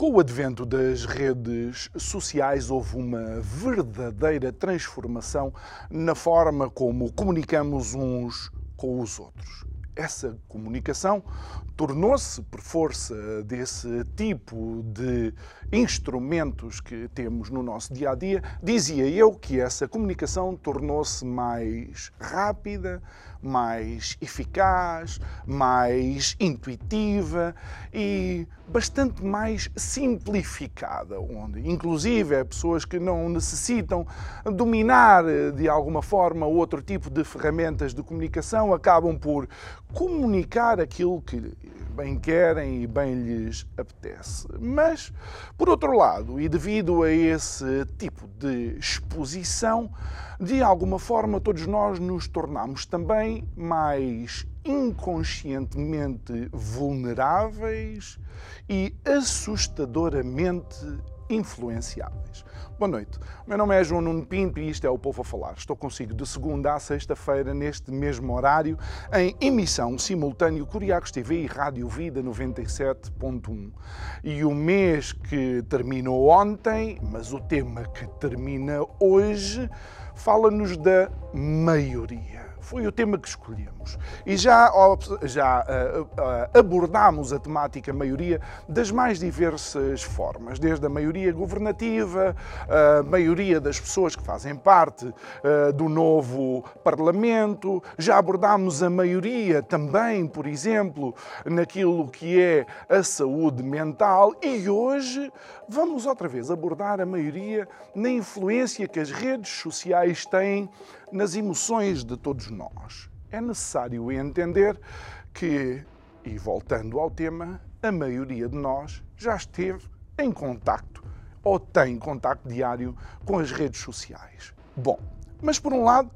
Com o advento das redes sociais, houve uma verdadeira transformação na forma como comunicamos uns com os outros. Essa comunicação tornou-se, por força desse tipo de instrumentos que temos no nosso dia a dia, dizia eu que essa comunicação tornou-se mais rápida, mais eficaz, mais intuitiva e bastante mais simplificada, onde inclusive é pessoas que não necessitam dominar de alguma forma outro tipo de ferramentas de comunicação acabam por comunicar aquilo que bem querem e bem lhes apetece. Mas, por outro lado, e devido a esse tipo de exposição, de alguma forma todos nós nos tornamos também mais inconscientemente vulneráveis e assustadoramente influenciáveis. Boa noite. O meu nome é João Nuno Pinto e isto é o Povo a Falar. Estou consigo de segunda a sexta-feira, neste mesmo horário, em emissão simultâneo Curiacos TV e Rádio Vida 97.1. E o mês que terminou ontem, mas o tema que termina hoje, fala-nos da maioria foi o tema que escolhemos. E já, já uh, abordámos a temática maioria das mais diversas formas, desde a maioria governativa, a maioria das pessoas que fazem parte uh, do novo Parlamento, já abordámos a maioria também, por exemplo, naquilo que é a saúde mental e hoje vamos outra vez abordar a maioria na influência que as redes sociais têm nas emoções de todos nós. É necessário entender que, e voltando ao tema, a maioria de nós já esteve em contacto ou tem contacto diário com as redes sociais. Bom, mas por um lado,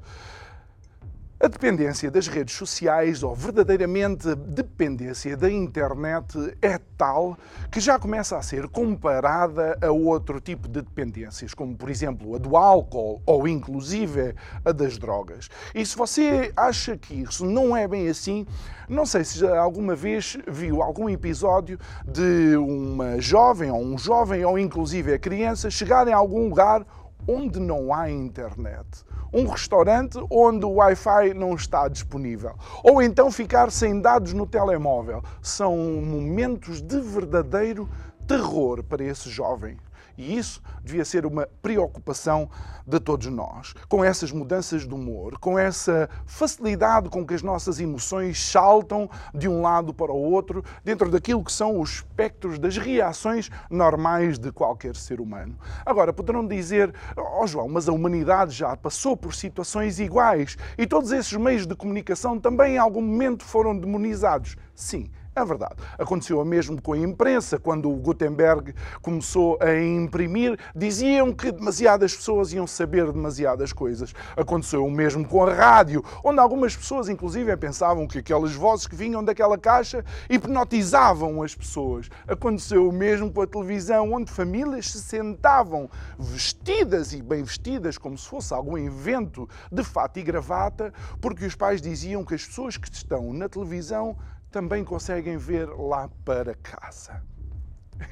a dependência das redes sociais, ou verdadeiramente dependência da internet, é tal que já começa a ser comparada a outro tipo de dependências, como por exemplo a do álcool ou inclusive a das drogas. E se você acha que isso não é bem assim, não sei se já alguma vez viu algum episódio de uma jovem ou um jovem ou inclusive a criança chegarem a algum lugar onde não há internet um restaurante onde o Wi-Fi não está disponível, ou então ficar sem dados no telemóvel. São momentos de verdadeiro terror para esse jovem. E isso devia ser uma preocupação de todos nós. Com essas mudanças de humor, com essa facilidade com que as nossas emoções saltam de um lado para o outro, dentro daquilo que são os espectros das reações normais de qualquer ser humano. Agora, poderão dizer, oh João, mas a humanidade já passou por situações iguais e todos esses meios de comunicação também em algum momento foram demonizados. Sim, é verdade. Aconteceu o mesmo com a imprensa, quando o Gutenberg começou a imprimir, diziam que demasiadas pessoas iam saber demasiadas coisas. Aconteceu o mesmo com a rádio, onde algumas pessoas, inclusive, pensavam que aquelas vozes que vinham daquela caixa hipnotizavam as pessoas. Aconteceu o mesmo com a televisão, onde famílias se sentavam vestidas e bem vestidas, como se fosse algum evento de fato e gravata, porque os pais diziam que as pessoas que estão na televisão também conseguem ver lá para casa.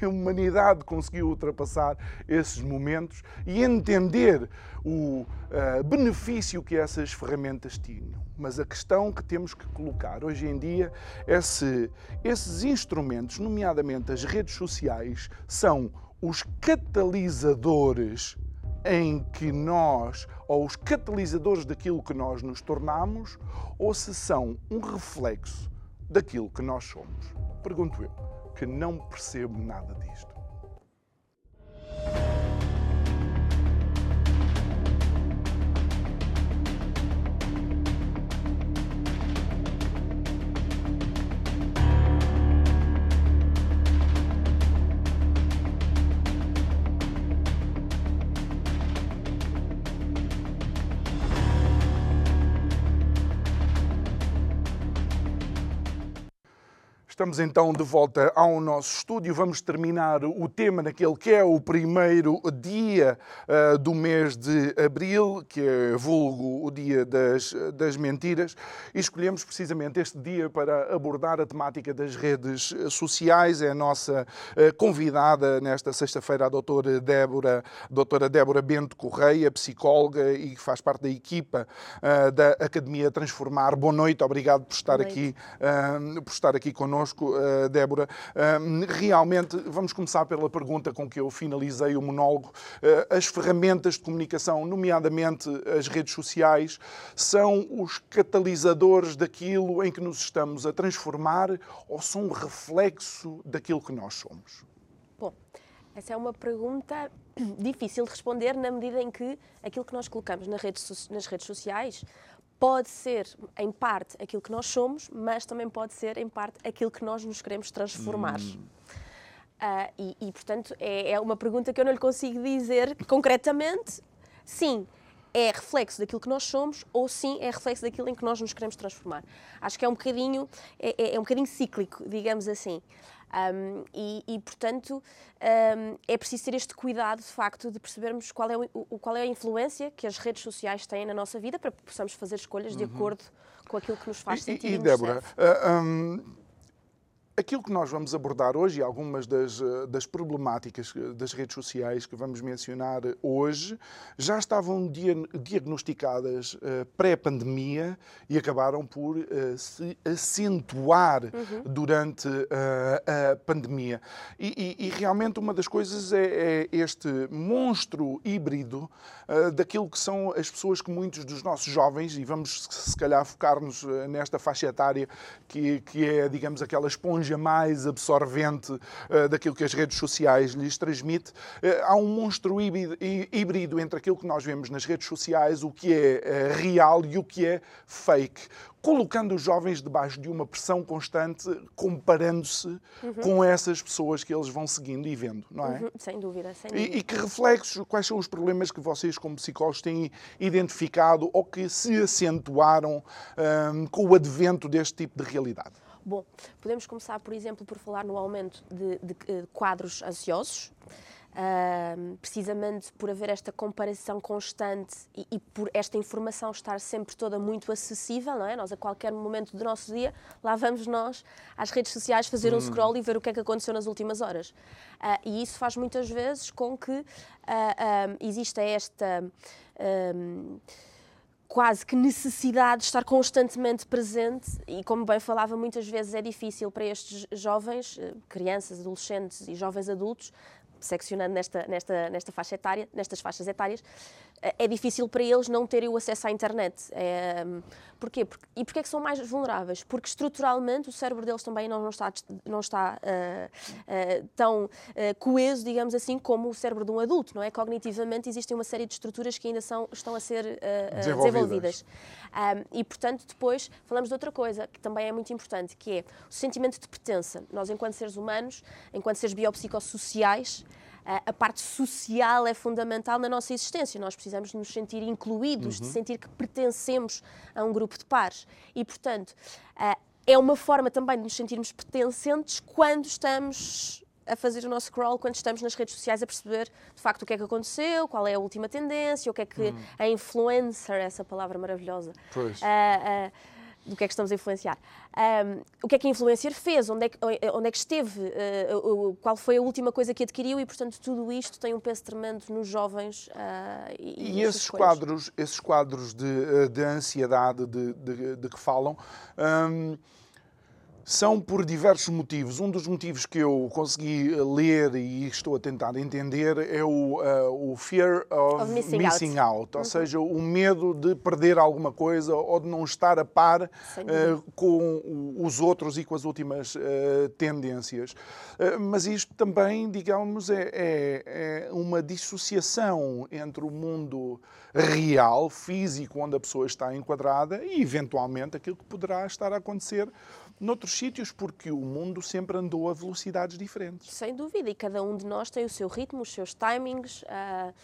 A humanidade conseguiu ultrapassar esses momentos e entender o uh, benefício que essas ferramentas tinham. Mas a questão que temos que colocar hoje em dia é se esses instrumentos, nomeadamente as redes sociais, são os catalisadores em que nós, ou os catalisadores daquilo que nós nos tornamos, ou se são um reflexo daquilo que nós somos. Pergunto eu, que não percebo nada disto. Estamos então de volta ao nosso estúdio. Vamos terminar o tema naquele que é o primeiro dia uh, do mês de abril, que é vulgo o dia das, das mentiras, e escolhemos precisamente este dia para abordar a temática das redes sociais. É a nossa uh, convidada nesta sexta-feira, a doutora Débora, doutora Débora Bento Correia, psicóloga e que faz parte da equipa uh, da Academia Transformar. Boa noite, obrigado por estar aqui, por estar aqui connosco uh, Débora. Realmente, vamos começar pela pergunta com que eu finalizei o monólogo. Uh, as ferramentas de comunicação, nomeadamente as redes sociais, são os catalisadores daquilo em que nos estamos a transformar ou são um reflexo daquilo que nós somos? Bom, essa é uma pergunta difícil de responder na medida em que aquilo que nós colocamos nas redes sociais pode ser, em parte, aquilo que nós somos, mas também pode ser, em parte, aquilo que nós nos queremos transformar. Hum. Uh, e, e, portanto, é, é, uma pergunta que eu não lhe consigo dizer concretamente. Sim, é reflexo daquilo que nós somos ou sim é reflexo daquilo em que nós nos queremos transformar. Acho que é um bocadinho, é, é, é um bocadinho cíclico, digamos assim. Um, e, e, portanto, um, é preciso ter este cuidado, de facto, de percebermos qual é, o, qual é a influência que as redes sociais têm na nossa vida para que possamos fazer escolhas uhum. de acordo com aquilo que nos faz sentir. E, e Débora, uh, um Aquilo que nós vamos abordar hoje e algumas das, eh, das problemáticas eh, das redes sociais que vamos mencionar hoje já estavam diagnosticadas uh, pré-pandemia e acabaram por se acentuar uhum. durante a pandemia. E, e, e, realmente uma das coisas é, é este monstro híbrido daquilo que são as pessoas que muitos dos nossos jovens, e vamos se calhar focar-nos nesta faixa etária que, que é, digamos, aquela esponja esponja mais absorvente uh, daquilo que as redes sociais lhes transmite. Uh, há um monstro híbrido, entre aquilo que nós vemos nas redes sociais, o que é uh, real e o que é fake colocando os jovens debaixo de uma pressão constante, comparando-se uhum. com essas pessoas que eles vão seguindo e vendo, não é? Uhum. Sem dúvida, sem dúvida. E, e, que reflexos, quais são os problemas que vocês, como psicólogos, têm identificado ou que se acentuaram um, com o advento deste tipo de realidade? Bom, podemos começar, por exemplo, por falar no aumento de, de, de eh, quadros ansiosos, uh, precisamente por haver esta comparação constante e, e, por esta informação estar sempre toda muito acessível, não é? Nós, a qualquer momento do nosso dia, lá vamos nós às redes sociais fazer um hum. scroll e ver o que é que aconteceu nas últimas horas. Uh, e isso faz muitas vezes com que uh, exista esta quase que necessidade de estar constantemente presente e, como bem falava, muitas vezes é difícil para estes jovens, eh, crianças, adolescentes e jovens adultos, seccionando nesta, nesta, nesta faixa etária, nestas faixas etárias, é difícil para eles não terem o acesso à internet. É, porquê? Porque, e porquê é que são mais vulneráveis? Porque estruturalmente o cérebro deles também não, não está, não está uh, uh, tão uh, coeso, digamos assim, como o cérebro de um adulto, não é? Cognitivamente existem uma série de estruturas que ainda são, estão a ser desenvolvidas. desenvolvidas. Um, e, portanto, depois falamos de outra coisa que também é muito importante, que é o sentimento de pertença. Nós, enquanto seres humanos, enquanto seres biopsicossociais, a parte social é fundamental na nossa existência. Nós precisamos nos sentir incluídos, uhum. de sentir que pertencemos a um grupo de pares. E, portanto, é uma forma também de nos sentirmos pertencentes quando estamos a fazer o nosso crawl quando estamos nas redes sociais a perceber de facto o que é que aconteceu, qual é a última tendência, o que é que hum. a influencer, essa palavra maravilhosa. Uh, uh, do que é que estamos a influenciar. Um, o que é que a influencer fez? Onde é que, onde é que esteve? Uh, qual foi a última coisa que adquiriu? E, portanto, tudo isto tem um peso tremendo nos jovens. Uh, e, e esses, quadros, esses quadros de, de ansiedade de, de, de que falam. Um, são por diversos motivos. Um dos motivos que eu consegui ler e estou a tentar entender é o, uh, o fear of, of missing, missing, out, out. ou uhum. seja, o medo de perder alguma coisa ou de não estar a par uh, com os outros e com as últimas uh, tendências. mas isto também, digamos, é, é, é uma dissociação entre o mundo real, físico, onde a pessoa está enquadrada e, eventualmente, aquilo que poderá estar a acontecer noutros sítios, porque o mundo sempre andou a velocidades diferentes. Sem dúvida, e cada um de nós tem o seu ritmo, os seus timings. Uh,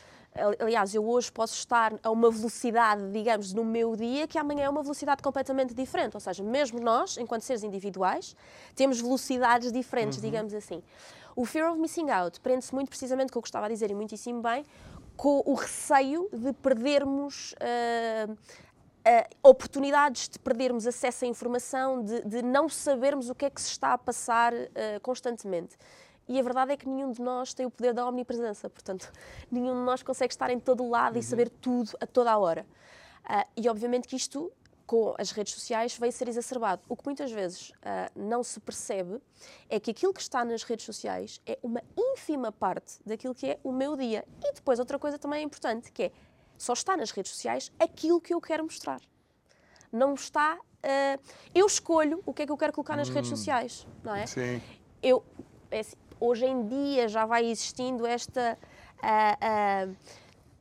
Aliás, eu hoje posso estar a uma velocidade, digamos, no meu dia, que amanhã é uma velocidade completamente diferente. Ou seja, mesmo nós, enquanto seres individuais, temos velocidades diferentes, uhum. digamos assim. O fear of missing out prende-se muito precisamente com o que eu gostava de dizer, e muitíssimo bem, com o receio de perdermos. Uh, Uh, oportunidades de perdermos acesso à informação, de, de, não sabermos o que é que se está a passar uh, constantemente. E a verdade é que nenhum de nós tem o poder da omnipresença, portanto, nenhum de nós consegue estar em todo o lado uhum. e saber tudo a toda a hora. Uh, e obviamente que isto, com as redes sociais, veio ser exacerbado. O que muitas vezes não se percebe é que aquilo que está nas redes sociais é uma ínfima parte daquilo que é o meu dia. E depois, outra coisa também é importante, que é só está nas redes sociais aquilo que eu quero mostrar. Não está. Uh, eu escolho o que é que eu quero colocar nas hum, redes sociais, não é? Sim. Eu, é assim, hoje em dia já vai existindo esta. Uh, uh,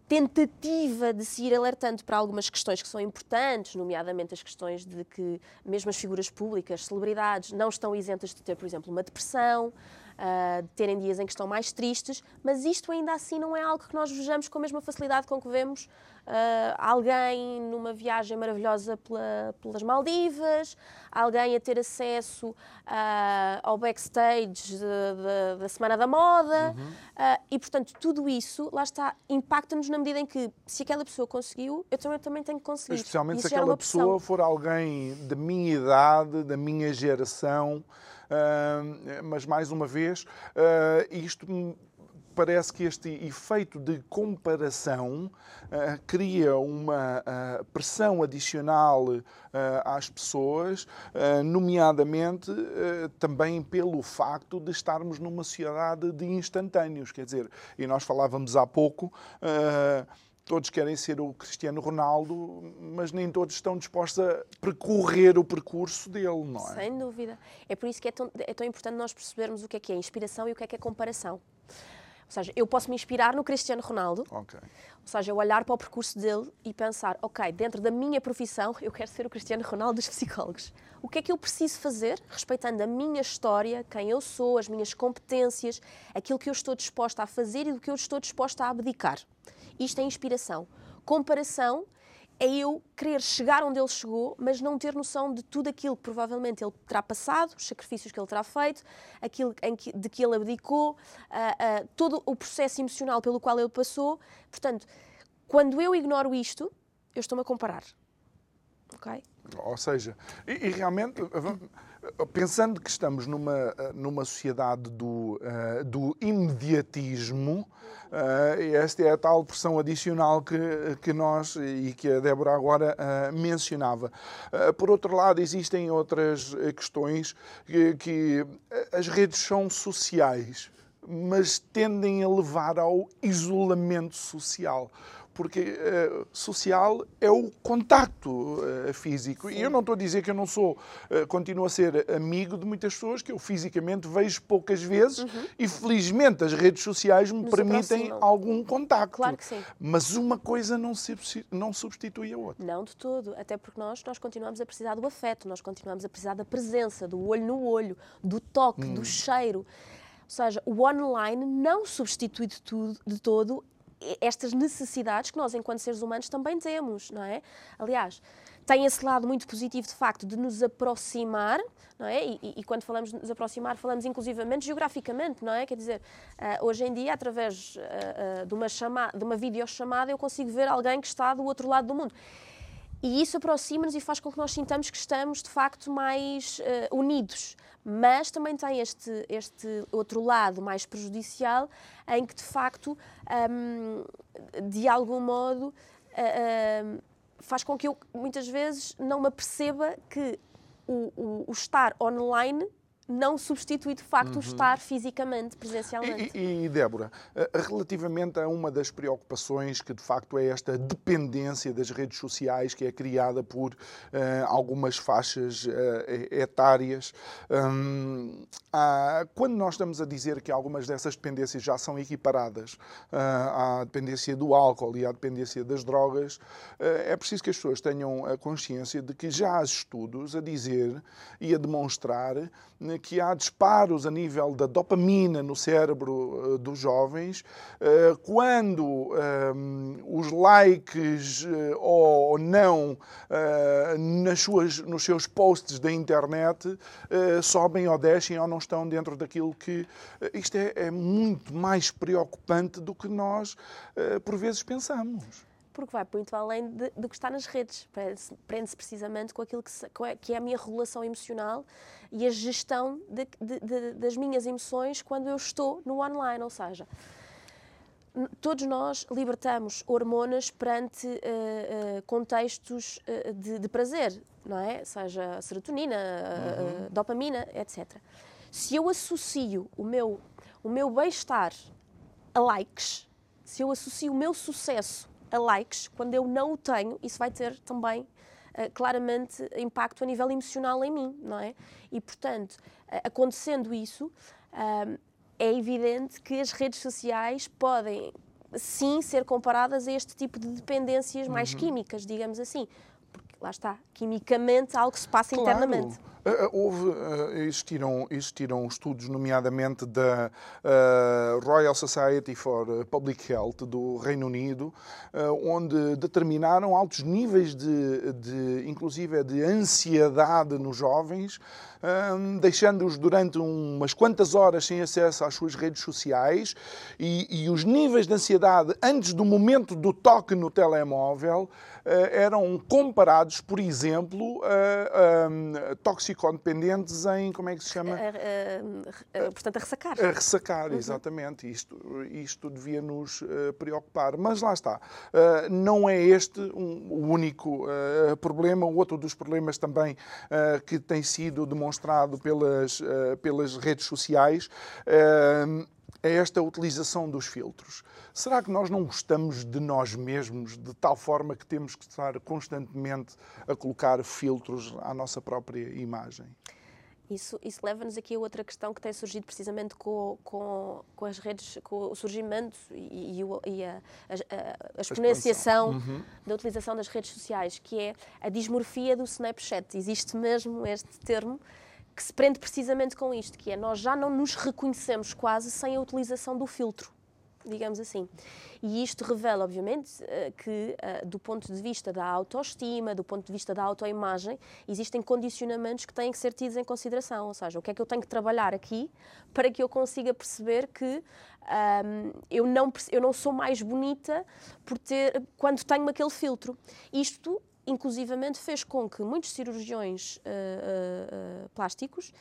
tentativa de se ir alertando para algumas questões que são importantes, nomeadamente as questões de que mesmo as figuras públicas, celebridades, não estão isentas de ter, por exemplo, uma depressão, uh, de terem dias em que estão mais tristes, mas isto ainda assim não é algo que nós vejamos com a mesma facilidade com que vemos uh, alguém numa viagem maravilhosa pela, pelas Maldivas, alguém a ter acesso uh, ao backstage da Semana da Moda, uhum. e portanto tudo isso, lá está, impacta-nos na medida em que se aquela pessoa conseguiu, eu também, também tenho que conseguir. Especialmente se aquela pessoa for alguém da minha idade, da minha geração, mas mais uma vez, ah, isto parece que este efeito de comparação uh, cria uma uh, pressão adicional às pessoas, nomeadamente também pelo facto de estarmos numa sociedade de instantâneos. Quer dizer, e nós falávamos há pouco todos querem ser o Cristiano Ronaldo, mas nem todos estão dispostos a percorrer o percurso dele, não é? Sem dúvida. É por isso que é tão, é tão importante nós percebermos o que é que é inspiração e o que é que é comparação. Ou seja, eu posso me inspirar no Cristiano Ronaldo, okay. ou seja, eu olhar para o percurso dele e pensar, ok, dentro da minha profissão, eu quero ser o Cristiano Ronaldo dos psicólogos. O que é que eu preciso fazer, respeitando a minha história, quem eu sou, as minhas competências, aquilo que eu estou disposta a fazer e do que eu estou disposta a abdicar. Isto é inspiração. Comparação é eu querer chegar onde ele chegou, mas não ter noção de tudo aquilo que provavelmente ele terá passado, os sacrifícios que ele terá feito, aquilo que, de que ele abdicou, uh, uh, todo o processo emocional pelo qual ele passou. Portanto, quando eu ignoro isto, eu estou-me a comparar. Ok? Ou seja, e, e realmente pensando que estamos numa, eh, numa sociedade do, uh, do imediatismo, uh, esta é a tal pressão adicional que, que nós e que a Débora agora uh, mencionava. por outro lado, existem outras questões que, que as redes são sociais, mas tendem a levar ao isolamento social porque uh, social é o contacto uh, físico. Sim. E eu não estou a dizer que eu não sou, uh, continuo a ser amigo de muitas pessoas que eu fisicamente vejo poucas vezes uhum. e felizmente as redes sociais me Nos permitem aproximam. algum contacto. Claro que sim. Mas uma coisa não, se, não substitui a outra. Não de todo, até porque nós, nós continuamos a precisar do afeto, nós continuamos a precisar da presença, do olho no olho, do toque, hum. do cheiro. Ou seja, o online não substitui de, tudo, de todo estas necessidades que nós, enquanto seres humanos, também temos, não é? Aliás, tem esse lado muito positivo, de facto, de nos aproximar, não é? E, e, e quando falamos de nos aproximar, falamos inclusivamente geograficamente, não é? Quer dizer, uh, hoje em dia, através uh, uh, de, uma chamada, de uma videochamada, eu consigo ver alguém que está do outro lado do mundo. E isso aproxima-nos e faz com que nós sintamos que estamos, de facto, mais unidos. Mas também tem este, este outro lado mais prejudicial, em que de facto, um, de algum modo, um, faz com que eu muitas vezes não me aperceba que o, o, o estar online não substitui de facto uhum. o estar fisicamente, presencialmente. E, e, Débora, eh, relativamente a uma das preocupações que de facto é esta dependência das redes sociais que é criada por uh, algumas faixas uh, etárias, um, há, quando nós estamos a dizer que algumas dessas dependências já são equiparadas uh, à dependência do álcool e à dependência das drogas, é preciso que as pessoas tenham a consciência de que já há estudos a dizer e a demonstrar que há disparos a nível da dopamina no cérebro dos jovens, quando os likes ou não nas suas, nos seus posts da internet sobem ou descem ou não estão dentro daquilo que. Isto é, é muito mais preocupante do que nós, por vezes, pensamos porque vai muito além de, do que está nas redes. Prende-se precisamente com aquilo que, se, é, que, é a minha regulação emocional e a gestão de, de, das minhas emoções quando eu estou no online. Ou seja, todos nós libertamos hormonas perante uh, uh, contextos uh, de, de, prazer, não é? Seja serotonina, uhum. dopamina, etc. Se eu associo o meu, o meu bem-estar a likes, se eu associo o meu sucesso a likes, quando eu não o tenho, isso vai ter também uh, claramente impacto a nível emocional em mim, não é? E, portanto, uh, acontecendo isso, uh, é evidente que as redes sociais podem sim ser comparadas a este tipo de dependências mais uhum. químicas, digamos assim. Lá está, quimicamente algo se passa claro. internamente. Eh, eh, houve, eh, existiram, existiram estudos, nomeadamente da Royal Society for Public Health do Reino Unido, onde determinaram altos níveis de, de inclusive, de ansiedade nos jovens, deixando-os durante umas quantas horas sem acesso às suas redes sociais e, e os níveis de ansiedade antes do momento do toque no telemóvel eram comparados, por exemplo, a, a toxicodependentes em, como é que se chama? portanto, a ressacar. A ressacar, uhum. exatamente. Isto, isto devia nos preocupar. Mas lá está. não é este um, o único problema. Outro dos problemas também que tem sido demonstrado pelas, pelas redes sociais é esta utilização dos filtros. Será que nós não gostamos de nós mesmos de tal forma que temos que estar constantemente a colocar filtros à nossa própria imagem? Isso, isso leva-nos aqui a outra questão que tem surgido precisamente com, com, com as redes, com o surgimento e, e a, a, a, exponenciação uhum. da utilização das redes sociais, que é a dismorfia do Snapchat. Existe mesmo este termo que se prende precisamente com isto, que é nós já não nos reconhecemos quase sem a utilização do filtro digamos assim. E isto revela, obviamente, eh, que eh, do ponto de vista da autoestima, do ponto de vista da autoimagem, existem condicionamentos que têm que ser tidos em consideração. Ou seja, o que é que eu tenho que trabalhar aqui para que eu consiga perceber que um, eu, não, eu não sou mais bonita por ter, quando tenho aquele filtro. Isto inclusivamente fez com que muitos cirurgiões uh, uh, plásticos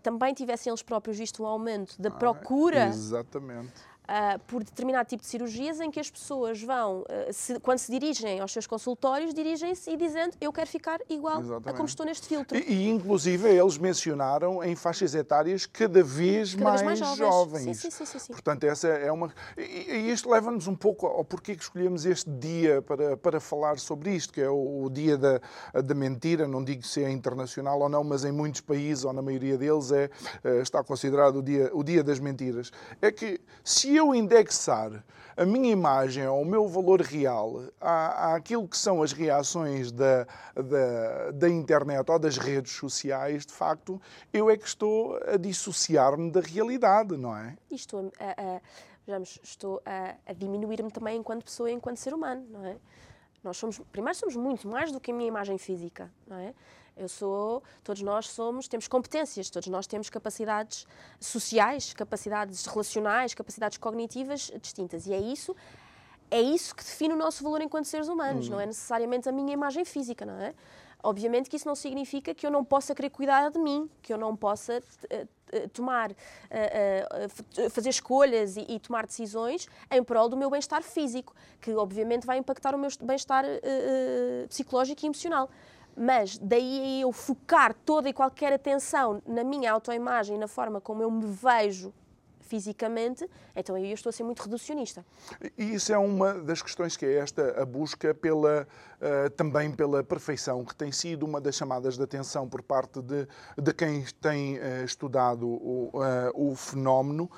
também tivessem eles próprios visto um aumento da ah, procura exatamente uh, por determinado tipo de cirurgias em que as pessoas vão, uh, se, quando se dirigem aos seus consultórios, dirigem-se e dizendo eu quero ficar igual Exatamente. a como estou neste filtro. E, e, inclusive eles mencionaram em faixas etárias cada vez, cada mais, mais, jovens. jovens. Sim, sim, sim, sim, Portanto, essa é uma. E, e isto leva-nos um pouco ao porquê que escolhemos este dia para, para falar sobre isto, que é o, o dia da, da mentira. Não digo se é internacional ou não, mas em muitos países, ou na maioria deles, é, eh, está considerado o dia, o dia das mentiras. É que se eu eu indexar a minha imagem ou o meu valor real à, àquilo que são as reações da, da, da, internet ou das redes sociais, de facto, eu é que estou a dissociar-me da realidade, não é? Estou a, a, estou a, a diminuir-me também enquanto pessoa e enquanto ser humano, não é? Nós somos, primeiro somos muito mais do que a minha imagem física, não é? Eu sou, todos nós somos, temos competências, todos nós temos capacidades sociais, capacidades relacionais, capacidades cognitivas distintas. E é isso, é isso que define o nosso valor enquanto seres humanos, uhum. não é necessariamente a minha imagem física, não é? Obviamente que isso não significa que eu não possa querer cuidar de mim, que eu não possa eh, eh, tomar, eh, fazer escolhas e, tomar decisões em prol do meu bem-estar físico, que obviamente vai impactar o meu bem-estar psicológico e emocional. Mas daí eu focar toda e qualquer atenção na minha autoimagem, na forma como eu me vejo fisicamente, então aí eu estou a ser muito reducionista. E isso é uma das questões que é esta, a busca pela, uh, também pela perfeição, que tem sido uma das chamadas de atenção por parte de, de quem tem uh, estudado o, uh, o fenómeno,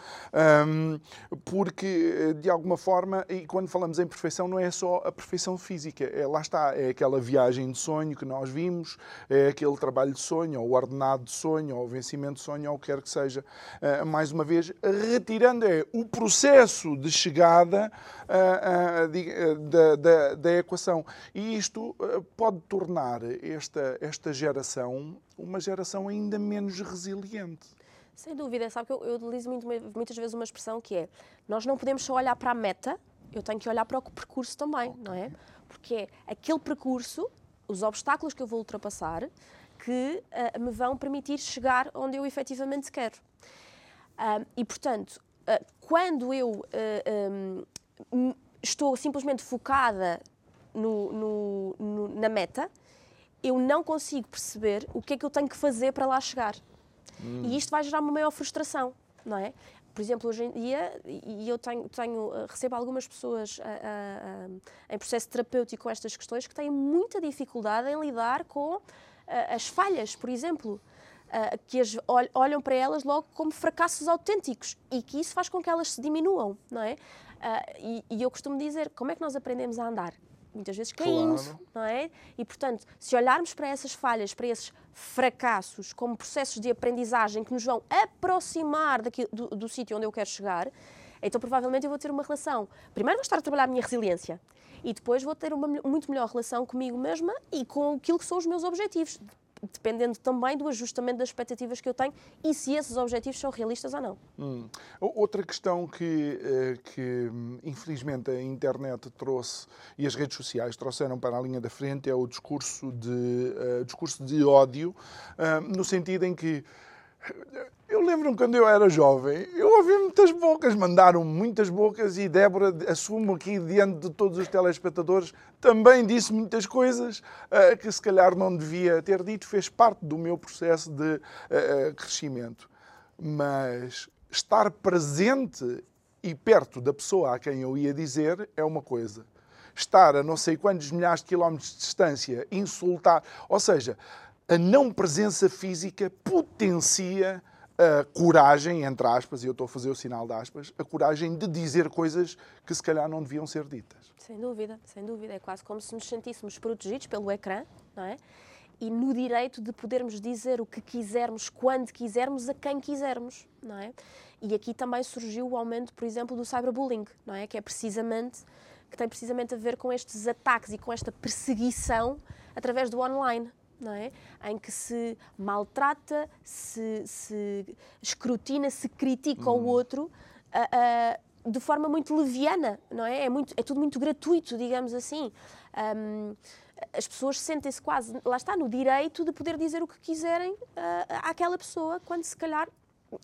um, porque de alguma forma, e quando falamos em perfeição, não é só a perfeição física, é, lá está, é aquela viagem de sonho que nós vimos, é aquele trabalho de sonho, ou o ordenado de sonho, ou o vencimento de sonho, ou o que quer que seja. mais uma vez, retirando é o processo de chegada da, da, da equação. E isto eh, pode tornar esta, esta geração uma geração ainda menos resiliente. Sem dúvida, sabe que eu, eu utilizo muito, muitas vezes uma expressão que é nós não podemos só olhar para a meta, eu tenho que olhar para o percurso também, okay. não é? Porque é aquele percurso, os obstáculos que eu vou ultrapassar, que uh, me vão permitir chegar onde eu efetivamente quero. E, portanto, uh, quando eu um, estou simplesmente focada no, no, no, na meta, eu não consigo perceber o que é que eu tenho que fazer para lá chegar. Hum. E isto vai gerar uma maior frustração, não é? Por exemplo, hoje em dia, e eu tenho, tenho eh, recebo algumas pessoas a, a, a, em processo terapêutico com estas questões que têm muita dificuldade em lidar com as falhas, por exemplo. Uh, que as, olham para elas logo como fracassos autênticos e que isso faz com que elas se diminuam, não é? Uh, e, e, eu costumo dizer, como é que nós aprendemos a andar? muitas vezes caindo, claro. não é? E, portanto, se olharmos para essas falhas, para esses fracassos, como processos de aprendizagem que nos vão aproximar daqui, do, do sítio onde eu quero chegar, então provavelmente eu vou ter uma relação. Primeiro vou estar a trabalhar a minha resiliência e depois vou ter uma muito melhor relação comigo mesma e com aquilo que são os meus objetivos dependendo também do ajustamento das expectativas que eu tenho e se esses objetivos são realistas ou não. Hum. Outra questão que, eh, que, infelizmente, a internet trouxe e as redes sociais trouxeram para a linha da frente é o discurso de, uh, discurso de ódio, uh, no sentido em que eu lembro-me quando eu era jovem, eu ouvi muitas bocas, mandaram muitas bocas e Débora, assumo aqui diante de todos os telespectadores, também disse muitas coisas uh, que se calhar não devia ter dito, fez parte do meu processo de uh, crescimento. Mas estar presente e perto da pessoa a quem eu ia dizer é uma coisa. Estar a não sei quantos milhares de quilómetros de distância, insultar, ou seja, a não presença física potencia a coragem, entre aspas, e eu estou a fazer o sinal de aspas, a coragem de dizer coisas que se calhar não deviam ser ditas. Sem dúvida, sem dúvida. É quase como se nos sentíssemos protegidos pelo ecrã, não é? E no direito de podermos dizer o que quisermos, quando quisermos, a quem quisermos, não é? E aqui também surgiu o aumento, por exemplo, do cyberbullying, não é? Que é precisamente, que tem precisamente a ver com estes ataques e com esta perseguição através do online, é? Em que se maltrata, se, se escrutina, se critica hum. o outro uh, uh, de forma muito leviana, não é? É, muito, é tudo muito gratuito, digamos assim. Um, as pessoas sentem-se quase, lá está, no direito de poder dizer o que quiserem uh, àquela pessoa, quando se calhar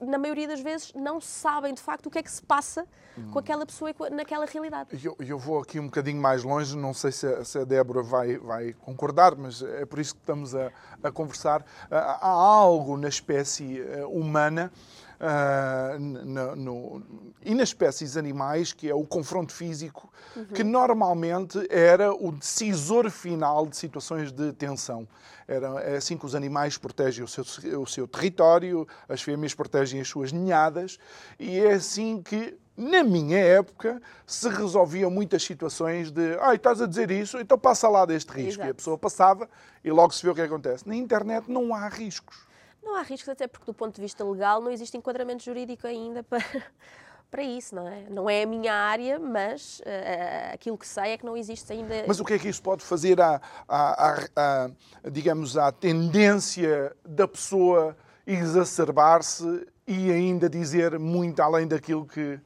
na maioria das vezes, não sabem de facto o que é que se passa hum. com aquela pessoa naquela realidade. Eu, eu, vou aqui um bocadinho mais longe, não sei se a, se a Débora vai, vai, concordar, mas é por isso que estamos a, a conversar. Há algo na espécie eh, humana uh, no, no, e nas espécies animais, que é o confronto físico, uhum. que normalmente era o decisor final de situações de tensão. Era, é assim que os animais protegem o seu, o seu território, as fêmeas protegem as suas ninhadas, e é assim que na minha época, se resolviam muitas situações de ah, estás a dizer isso, então passa lá deste risco. Exato. E a pessoa passava e logo se vê o que acontece. Na internet não há riscos. Não há riscos, até porque do ponto de vista legal não existe enquadramento jurídico ainda para, para isso, não é? Não é a minha área, mas uh, aquilo que sei é que não existe ainda. Mas o que é que isso pode fazer à, à, à, à digamos, à tendência da pessoa exacerbar-se e ainda dizer muito além daquilo que.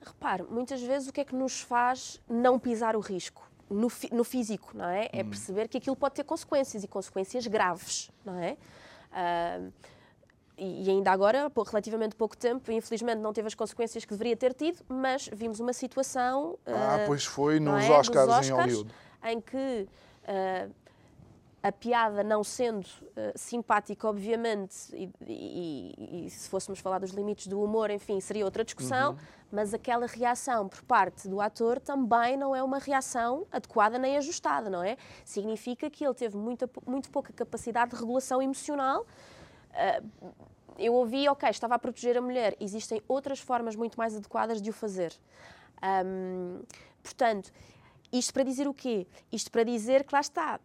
Repare, muitas vezes o que é que nos faz não pisar o risco? No, no físico, não é? É hum. perceber que aquilo pode ter consequências e consequências graves, não é? Uh, e ainda agora, por relativamente pouco tempo, infelizmente não teve as consequências que deveria ter tido, mas vimos uma situação. Ah, uh, pois foi nos, é? Oscars, Oscars, em Hollywood. Em que uh, a piada não sendo uh, simpática, obviamente, e, e, e, se fôssemos falar dos limites do humor, enfim, seria outra discussão, uhum. mas aquela reação por parte do ator também não é uma reação adequada nem ajustada, não é? Significa que ele teve muita, muito pouca capacidade de regulação emocional. Uh, eu ouvi, ok, estava a proteger a mulher, existem outras formas muito mais adequadas de o fazer. Um, portanto, isto para dizer o quê? Isto para dizer que lá está,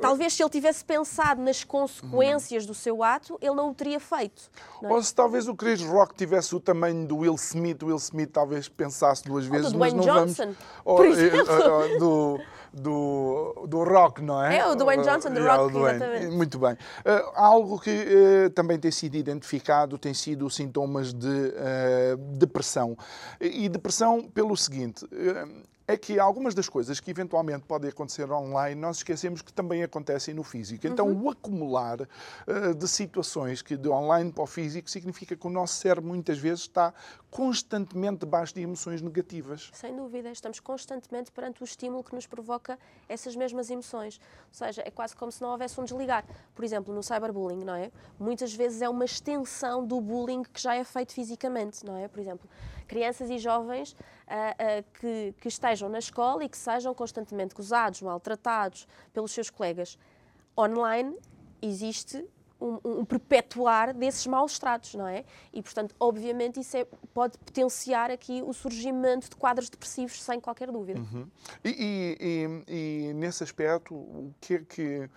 talvez se ele tivesse pensado nas consequências do seu ato, ele não o teria feito. É? Ou se talvez o Chris Rock tivesse o tamanho do Will Smith, o Will Smith talvez pensasse duas vezes, Ou do mas Dwayne não Johnson, vamos. Ou, uh, do, do, do Rock, não é? É, o Dwayne Johnson, do Rock, exatamente. Muito bem. Uh, algo que uh, também tem sido identificado tem sido sintomas de uh, depressão. E depressão pelo seguinte é que algumas das coisas que eventualmente podem acontecer online, nós esquecemos que também acontecem no físico. Então, uhum. o acumular uh, de situações que de online para o físico significa que o nosso cérebro muitas vezes está constantemente debaixo de emoções negativas. Sem dúvida, estamos constantemente perante o estímulo que nos provoca essas mesmas emoções. Ou seja, é quase como se não houvesse um desligar. Por exemplo, no cyberbullying, não é? Muitas vezes é uma extensão do bullying que já é feito fisicamente, não é? Por exemplo, crianças e jovens uh, uh, que, que estejam na escola e que sejam constantemente gozados, maltratados pelos seus colegas. Online existe um, um, perpetuar desses maus tratos, não é? E, portanto, obviamente, isso é, pode potenciar aqui o surgimento de quadros depressivos, sem qualquer dúvida. Uhum. E, e, e, e, nesse aspecto, o que é que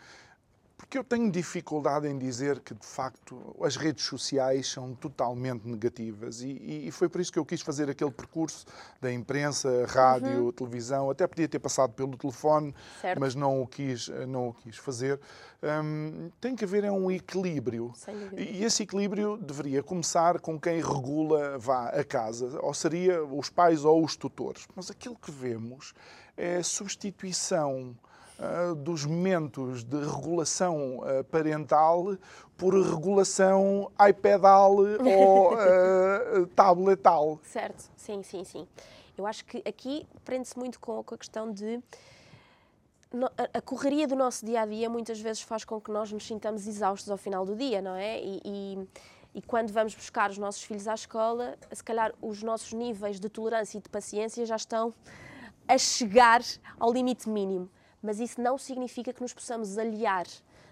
porque eu tenho dificuldade em dizer que, de facto, as redes sociais são totalmente negativas e, e foi por isso que eu quis fazer aquele percurso da imprensa, rádio, uhum. televisão, até podia ter passado pelo telefone, certo. mas não o quis, não o quis fazer. Um, tem que haver é um equilíbrio. E esse equilíbrio deveria começar com quem regula vá a casa, ou seria os pais ou os tutores. Mas aquilo que vemos é substituição dos momentos de regulação uh, parental por regulação iPadal ou uh, tabletal. Certo, sim, sim, sim. Eu acho que aqui prende-se muito com, com a questão de a correria do nosso dia a dia muitas vezes faz com que nós nos sintamos exaustos ao final do dia, não é? E, e, e, quando vamos buscar os nossos filhos à escola, se calhar os nossos níveis de tolerância e de paciência já estão a chegar ao limite mínimo mas isso não significa que nos possamos aliar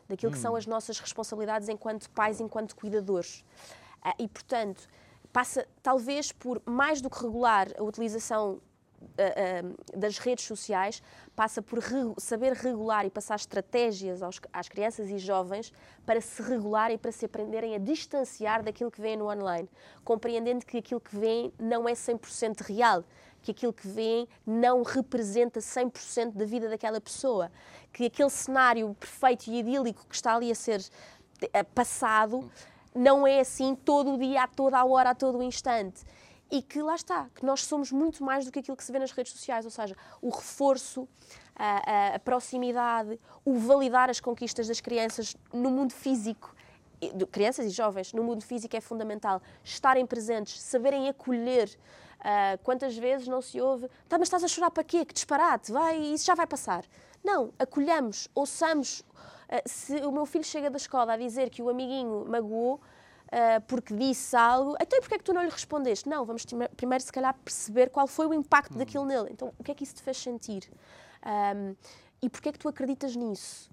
daquilo hum. que são hum. as nossas responsabilidades enquanto pais, enquanto cuidadores. Ah, e, portanto, passa talvez por mais do que regular a utilização uh, uh, das redes sociais, passa por saber regular e passar estratégias aos, às crianças e jovens para se regular e para se aprenderem a distanciar daquilo que vêem no online, compreendendo que aquilo que vêem não é 100% real que aquilo que vêem não representa 100% da vida daquela pessoa, que aquele cenário perfeito e idílico que está ali a ser eh, passado não é assim todo o dia, a toda a hora, a todo o instante. E que lá está, que nós somos muito mais do que aquilo que se vê nas redes sociais, ou seja, o reforço, a, a proximidade, o validar as conquistas das crianças no mundo físico crianças e jovens no mundo físico é fundamental. Estarem presentes, saberem acolher Uh, quantas vezes não se ouve, tá, mas estás a chorar para quê? Que disparate, vai, isso já vai passar. Não, acolhamos, ouçamos. Uh, se o meu filho chega da escola a dizer que o amiguinho magoou uh, porque disse algo, então porquê é que tu não lhe respondeste? Não, vamos primeiro se calhar perceber qual foi o impacto hum. daquilo nele. Então, o que é que isso te fez sentir? Um, e porquê é que tu acreditas nisso?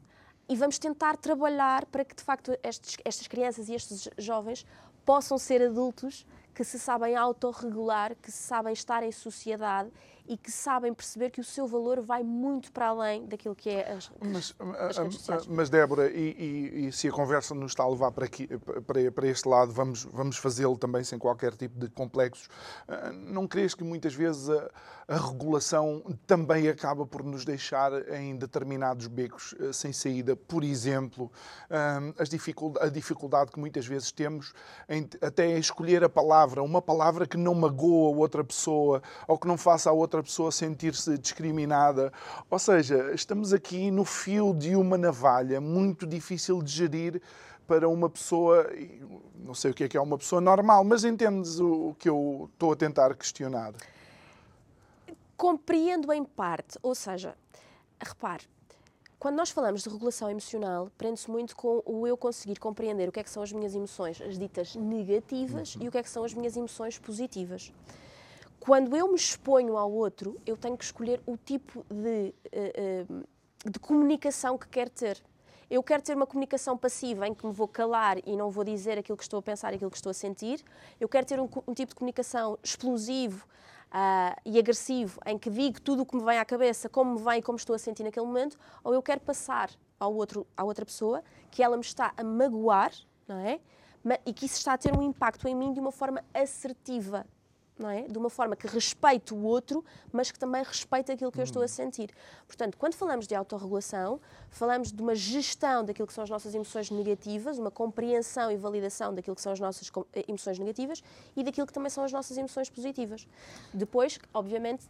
E vamos tentar trabalhar para que, de facto, estes, estas crianças e estes jovens possam ser adultos que se sabem autorregular, que se sabem estar em sociedade e que sabem perceber que o seu valor vai muito para além daquilo que é as, mas, as redes sociais. Mas, Débora, e, e, e, se a conversa nos está a levar para, aqui, para, para este lado, vamos, vamos fazê-lo também sem qualquer tipo de complexos. Ah, não crees que muitas vezes a, a regulação também acaba por nos deixar em determinados becos ah, sem saída? Por exemplo, ah, as dificuldade, a dificuldade que muitas vezes temos em até escolher a palavra, uma palavra que não magoa outra pessoa ou que não faça a outra outra pessoa sentir-se discriminada. Ou seja, estamos aqui no fio de uma navalha muito difícil de gerir para uma pessoa, não sei o que é que é uma pessoa normal, mas entendes o que eu estou a tentar questionar? Compreendo em parte, ou seja, repare, Quando nós falamos de regulação emocional, prende-se muito com o eu conseguir compreender o que é que são as minhas emoções, as ditas negativas, uhum. e o que é que são as minhas emoções positivas. Quando eu me exponho ao outro, eu tenho que escolher o tipo de, uh, uh, de comunicação que quero ter. Eu quero ter uma comunicação passiva em que me vou calar e não vou dizer aquilo que estou a pensar e aquilo que estou a sentir. Eu quero ter um, um tipo de comunicação explosivo uh, e agressivo, em que digo tudo o que me vem à cabeça, como me vem e como estou a sentir naquele momento, ou eu quero passar ao outro, à outra pessoa que ela me está a magoar, não é? E que isso está a ter um impacto em mim de uma forma assertiva, não é? De uma forma que respeite o outro, mas que também respeite aquilo que eu estou a sentir. Portanto, quando falamos de autorregulação, falamos de uma gestão daquilo que são as nossas emoções negativas, uma compreensão e validação daquilo que são as nossas eh, emoções negativas e daquilo que também são as nossas emoções positivas. Depois, obviamente,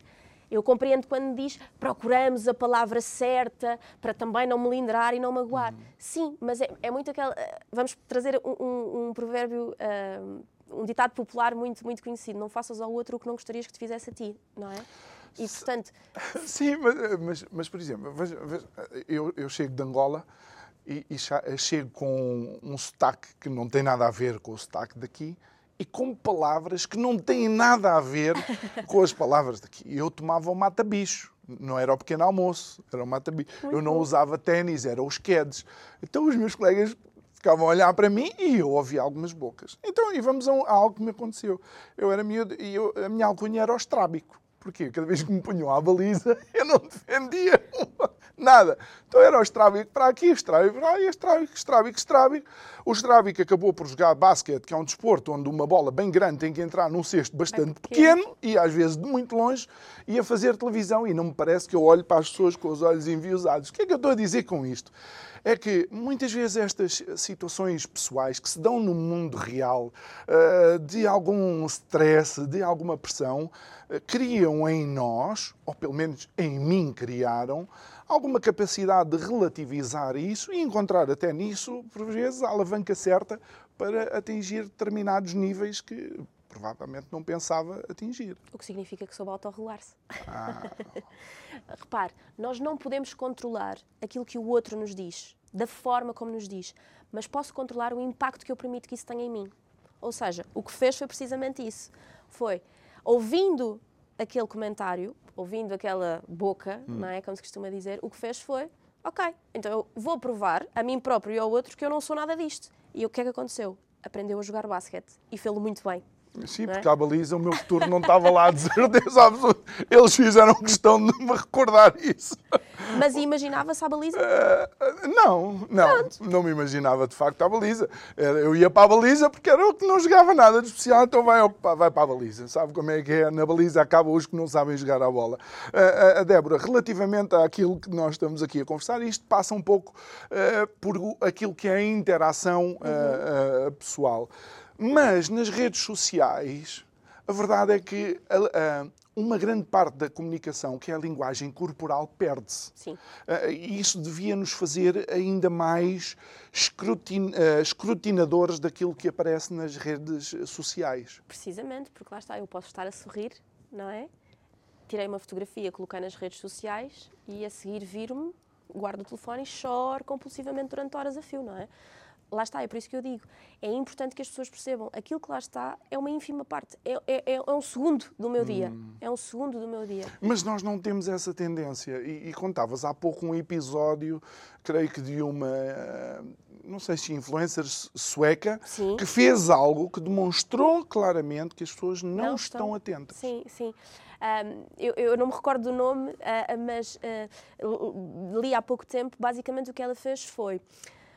eu compreendo quando diz procuramos a palavra certa para também não melindrar e não magoar. Uhum. Sim, mas é, é, muito aquela. Eh, vamos trazer um, um, um provérbio. Uh, um ditado popular muito, muito conhecido: não faças ao outro o que não gostarias que te fizesse a ti, não é? E portanto. Sim, mas, mas, mas por exemplo, veja, veja, eu, eu chego de Angola e, e chego com um sotaque que não tem nada a ver com o sotaque daqui e com palavras que não têm nada a ver com as palavras daqui. Eu tomava o mata-bicho, não era o pequeno almoço, era o mata-bicho. Eu não usava ténis, era os quedes. Então os meus colegas ficavam a olhar para mim e eu ouvia algumas bocas. Então, e vamos a, um, a algo que me aconteceu. Eu era miúdo e eu, a minha alcunha era o estrábico. Porquê? Cada vez que me punham à baliza, eu não defendia nada. Então era o estrábico para aqui, estrábico para aí, estrábico, estrábico, estrábico. O estrábico acabou por jogar basquete, que é um desporto onde uma bola bem grande tem que entrar num cesto bastante pequeno e às vezes de muito longe e a fazer televisão. E não me parece que eu olho para as pessoas com os olhos enviosados. O que é que eu estou a dizer com isto? É que muitas vezes estas situações pessoais que se dão no mundo real, eh, de algum stress, de alguma pressão, eh, criam em nós, ou pelo menos em mim criaram, alguma capacidade de relativizar isso e encontrar até nisso, por vezes, a alavanca certa para atingir determinados níveis que provavelmente não pensava atingir. O que significa que soube autorregular-se. Ah. Repare, nós não podemos controlar aquilo que o outro nos diz, da forma como nos diz, mas posso controlar o impacto que eu permito que isso tenha em mim. Ou seja, o que fez foi precisamente isso. Foi ouvindo aquele comentário, ouvindo aquela boca, hum. não é? Como se costuma dizer, o que fez foi, ok, então eu vou provar a mim próprio e ao outro que eu não sou nada disto. E o que é que aconteceu? Aprendeu a jogar basquete e fê-lo muito bem. Sim, porque é? a baliza, o meu futuro não estava lá, de certeza absoluta. Eles fizeram questão de me recordar isso. Mas imaginava-se a baliza? Uh, não, não. Pronto. Não me imaginava de facto a baliza. Eu ia para a baliza porque era o que não jogava nada de especial, então vai, vai para a baliza. Sabe como é que é? Na baliza acaba os que não sabem jogar a bola. Uh, uh, Débora, relativamente àquilo que nós estamos aqui a conversar, isto passa um pouco por aquilo que é a interação uhum. pessoal. Mas nas redes sociais, a verdade é que uma grande parte da comunicação, que é a linguagem corporal, perde-se. Sim. E isso devia nos fazer ainda mais escrutin escrutinadores daquilo que aparece nas redes sociais. Precisamente, porque lá está, eu posso estar a sorrir, não é? Tirei uma fotografia, coloquei nas redes sociais e a seguir viro-me, guardo o telefone e choro compulsivamente durante horas a fio, não é? Lá está, é por isso que eu digo, é importante que as pessoas percebam, aquilo que lá está é uma ínfima parte, é, é, é um segundo do meu dia, hum. é um segundo do meu dia. Mas nós não temos essa tendência, e, e contavas há pouco um episódio, creio que de uma, não sei se influencer sueca, sim. que fez algo que demonstrou claramente que as pessoas não, não estão, estão atentas. Sim, sim. Um, eu, eu, não me recordo do nome, uh, mas uh, li há pouco tempo, basicamente o que ela fez foi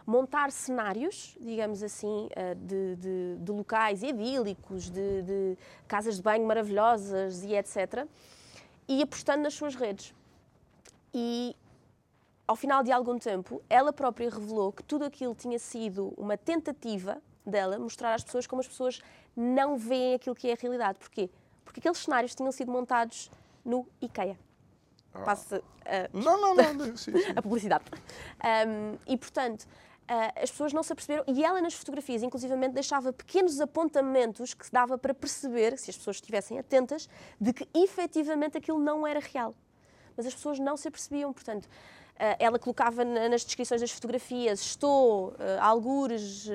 montar cenários, digamos assim, eh, de, de, de locais idílicos, de, de, casas de banho maravilhosas e etc. E apostando nas suas redes. E ao final de algum tempo, ela própria revelou que tudo aquilo tinha sido uma tentativa dela mostrar às pessoas como as pessoas não veem aquilo que é a realidade. Porquê? Porque aqueles cenários tinham sido montados no IKEA. Ah. Passa a, não, não, não, sim, sim. a publicidade. Um, e, portanto, as pessoas não se aperceberam, e ela nas fotografias, inclusivamente, deixava pequenos apontamentos que dava para perceber, se as pessoas estivessem atentas, de que efetivamente aquilo não era real. Mas as pessoas não se apercebiam, portanto, Uh, ela colocava na, nas descrições das fotografias: estou uh, algures uh,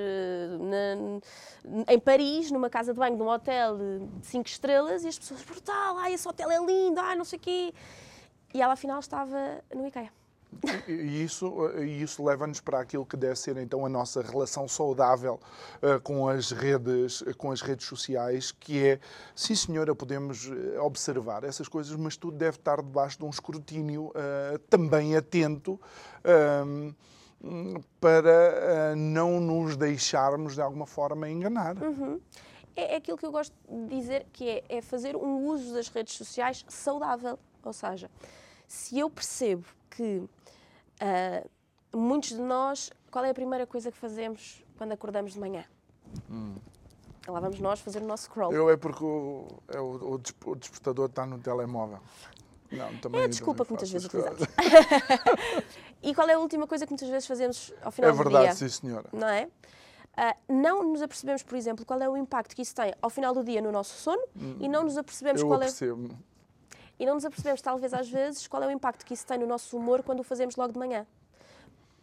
na, em Paris, numa casa de banho de um hotel de 5 estrelas, e as pessoas, brutal, ai, esse hotel é lindo, ai, não sei o quê. E ela afinal estava no IKEA. E isso, isso leva-nos para aquilo que deve ser então a nossa relação saudável uh, com, as redes, com as redes sociais, que é, sim senhora, podemos eh, observar essas coisas, mas tudo deve estar debaixo de um escrutínio uh, também atento. Uh, para não nos deixarmos de alguma forma enganar. Uhum. É, é aquilo que eu gosto de dizer, que é, é fazer um uso das redes sociais saudável. Ou seja, se eu percebo que uh, muitos de nós, qual é a primeira coisa que fazemos quando acordamos de manhã? Hum. Lá vamos nós fazer o nosso scroll. Eu é porque o, é o, o despertador está no telemóvel. Não, também, é a desculpa que muitas vezes utilizamos. e qual é a última coisa que muitas vezes fazemos ao final é do verdade, dia? É verdade, sim, senhora. Não é? Uh, não nos apercebemos, por exemplo, qual é o impacto que isso tem ao final do dia no nosso sono hum, e não nos apercebemos qual é e não nos apercebemos, talvez às vezes, qual é o impacto que isso tem no nosso humor quando o fazemos logo de manhã.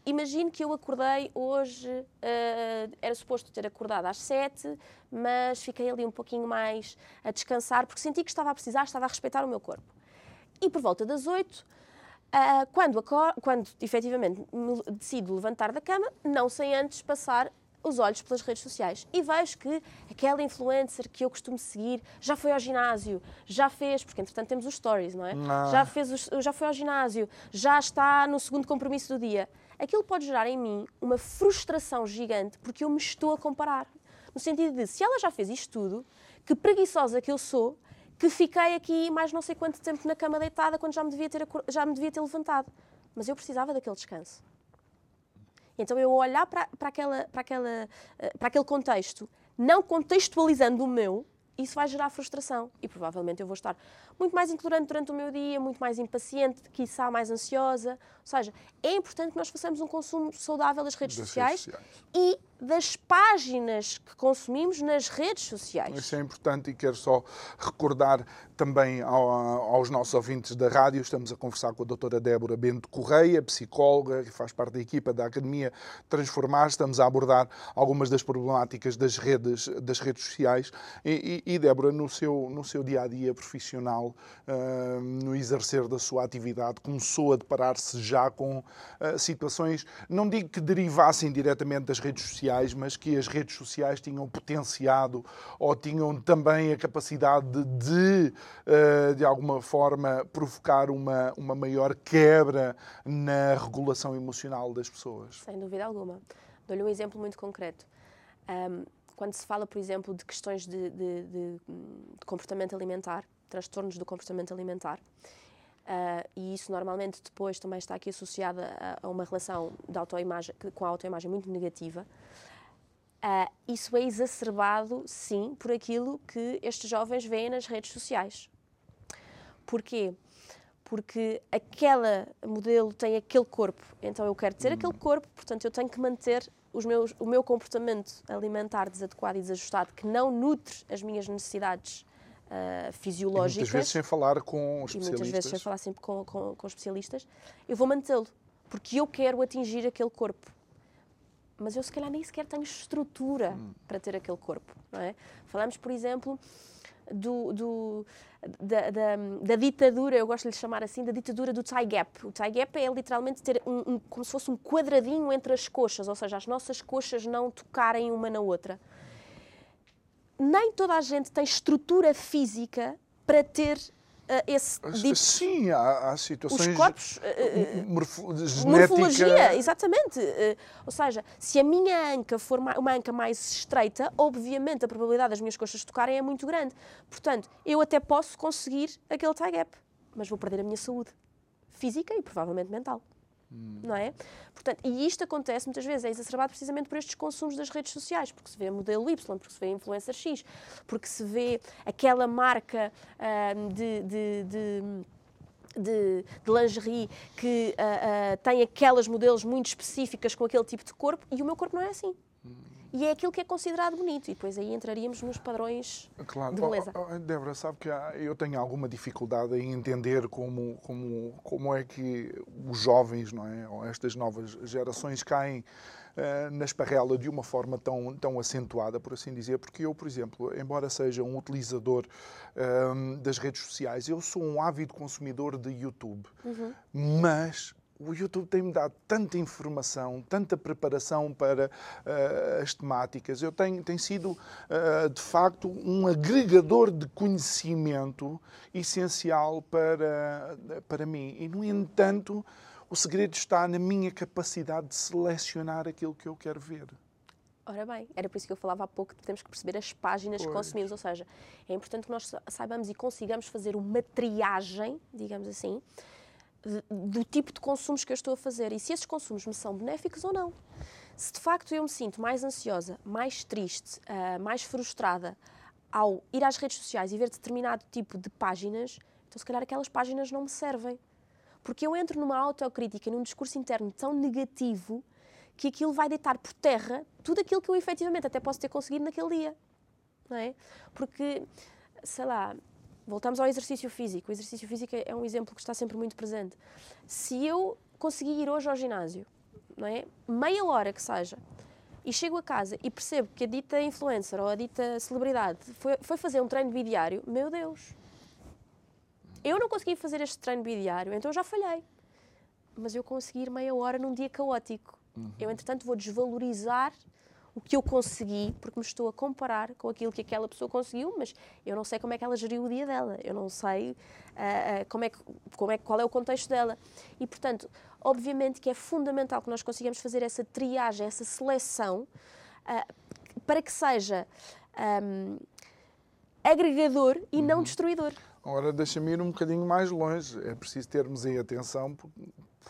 Imagino que eu acordei hoje, uh, era suposto ter acordado às sete, mas fiquei ali um pouquinho mais a descansar, porque senti que estava a precisar, estava a respeitar o meu corpo. E por volta das oito, uh, quando, quando efetivamente me decido levantar da cama, não sem antes passar os olhos pelas redes sociais e vejo que aquela influencer que eu costumo seguir já foi ao ginásio, já fez, porque entretanto temos os stories, não é? Não. Já, fez já foi ao ginásio, já está no segundo compromisso do dia. Aquilo pode gerar em mim uma frustração gigante porque eu me estou a comparar. No sentido de, se ela já fez isto tudo, que preguiçosa que eu sou, que fiquei aqui mais não sei quanto tempo na cama deitada quando já me devia ter, já me devia ter levantado. Mas eu precisava daquele descanso. Então eu olhar para, para, aquela, para, aquela, eh, para aquele contexto, não contextualizando o meu, isso vai gerar frustração e provavelmente eu vou estar muito mais intolerante durante o meu dia, muito mais impaciente, quiçá mais ansiosa. Ou seja, é importante que nós façamos um consumo saudável das redes, das sociais, redes sociais, e das páginas que consumimos nas redes sociais. Isso é importante e quero só recordar também ao, aos nossos ouvintes da rádio, estamos a conversar com a doutora Débora Bento Correia, psicóloga, que faz parte da equipa da Academia Transformar, estamos a abordar algumas das problemáticas das redes, das redes sociais. E, e, e Débora, no seu, no seu dia-a-dia -dia profissional, uh, no exercer da sua atividade, começou a deparar-se já com uh, situações, não digo que derivassem diretamente das redes sociais, mas que as redes sociais tinham potenciado ou tinham também a capacidade de, uh, de alguma forma, provocar uma, uma maior quebra na regulação emocional das pessoas. Sem dúvida alguma. Dou-lhe um exemplo muito concreto. Um, quando se fala, por exemplo, de questões de, de, de, de comportamento alimentar, transtornos do comportamento alimentar, uh, e isso normalmente depois também está aqui associado a, uma relação de autoimagem, com a autoimagem muito negativa, uh, isso é exacerbado, sim, por aquilo que estes jovens veem nas redes sociais. Porquê? Porque aquela modelo tem aquele corpo, então eu quero ter aquele corpo, portanto eu tenho que manter meus, o meu comportamento alimentar desadequado e desajustado, que não nutre as minhas necessidades uh, fisiológicas. E muitas vezes sem falar com especialistas. E muitas vezes sem falar sempre com, com, com especialistas, eu vou mantê-lo, porque eu quero atingir aquele corpo. Mas eu, se calhar, nem sequer tenho estrutura hum. para ter aquele corpo. Não é? Falamos, por exemplo, do, do da, da, da, ditadura, eu gosto de lhe chamar assim, da ditadura do tie gap. O tie gap é literalmente ter um, um, como se fosse um quadradinho entre as coxas, ou seja, as nossas coxas não tocarem uma na outra. Nem toda a gente tem estrutura física para ter Uh, esse dito, Sim, há, há situações. Os corpos. Uh, morfo, morfologia, exatamente. Uh, ou seja, se a minha anca for uma anca mais estreita, obviamente a probabilidade das minhas coxas tocarem é muito grande. Portanto, eu até posso conseguir aquele tie gap, mas vou perder a minha saúde física e provavelmente mental. Hum. Não é? Portanto, e isto acontece muitas vezes, é exacerbado precisamente por estes consumos das redes sociais, porque se vê modelo Y, porque se vê influencer X, porque se vê aquela marca uh, de, de, de de, de, lingerie que uh, uh, tem aquelas modelos muito específicas com aquele tipo de corpo e o meu corpo não é assim. Hum. E é aquilo que é considerado bonito. E depois aí entraríamos nos padrões claro. de beleza. Oh, oh, Débora, sabe que eu tenho alguma dificuldade em entender como, como, como é que os jovens, não é? ou estas novas gerações caem uh, na esparrela de uma forma tão, tão acentuada, por assim dizer, porque eu, por exemplo, embora seja um utilizador uh, das redes sociais, eu sou um ávido consumidor de YouTube, uhum. mas o YouTube tem-me dado tanta informação, tanta preparação para uh, as temáticas. Eu tenho, tem sido, uh, de facto, um agregador de conhecimento essencial para, para mim. E, no entanto, o segredo está na minha capacidade de selecionar aquilo que eu quero ver. Ora bem, era por isso que eu falava há pouco que temos que perceber as páginas pois. que consumimos, ou seja, é importante que nós saibamos e consigamos fazer uma triagem, digamos assim, do tipo de consumos que eu estou a fazer e se esses consumos me são benéficos ou não. Se de facto eu me sinto mais ansiosa, mais triste, uh, mais frustrada ao ir às redes sociais e ver determinado tipo de páginas, então se calhar aquelas páginas não me servem. Porque eu entro numa autocrítica, num discurso interno tão negativo que aquilo vai deitar por terra tudo aquilo que eu efetivamente até posso ter conseguido naquele dia. Não é? Porque, sei lá, voltamos ao exercício físico. O exercício físico é um exemplo que está sempre muito presente. Se eu conseguir ir hoje ao ginásio, não é? meia hora que seja, e chego a casa e percebo que a dita influencer ou a dita celebridade foi, foi fazer um treino bidiário, meu Deus, eu não consegui fazer este treino bidiário, então eu já falhei. Mas eu consegui ir meia hora num dia caótico. Uhum. Eu, entretanto, vou desvalorizar o que eu consegui, porque me estou a comparar com aquilo que aquela pessoa conseguiu, mas eu não sei como é que ela geriu o dia dela, eu não sei uh, uh, como é que, como é, qual é o contexto dela. E, portanto, obviamente que é fundamental que nós consigamos fazer essa triagem, essa seleção, uh, para que seja um, agregador e uhum. não destruidor. Ora, deixa-me ir um bocadinho mais longe. É preciso termos em atenção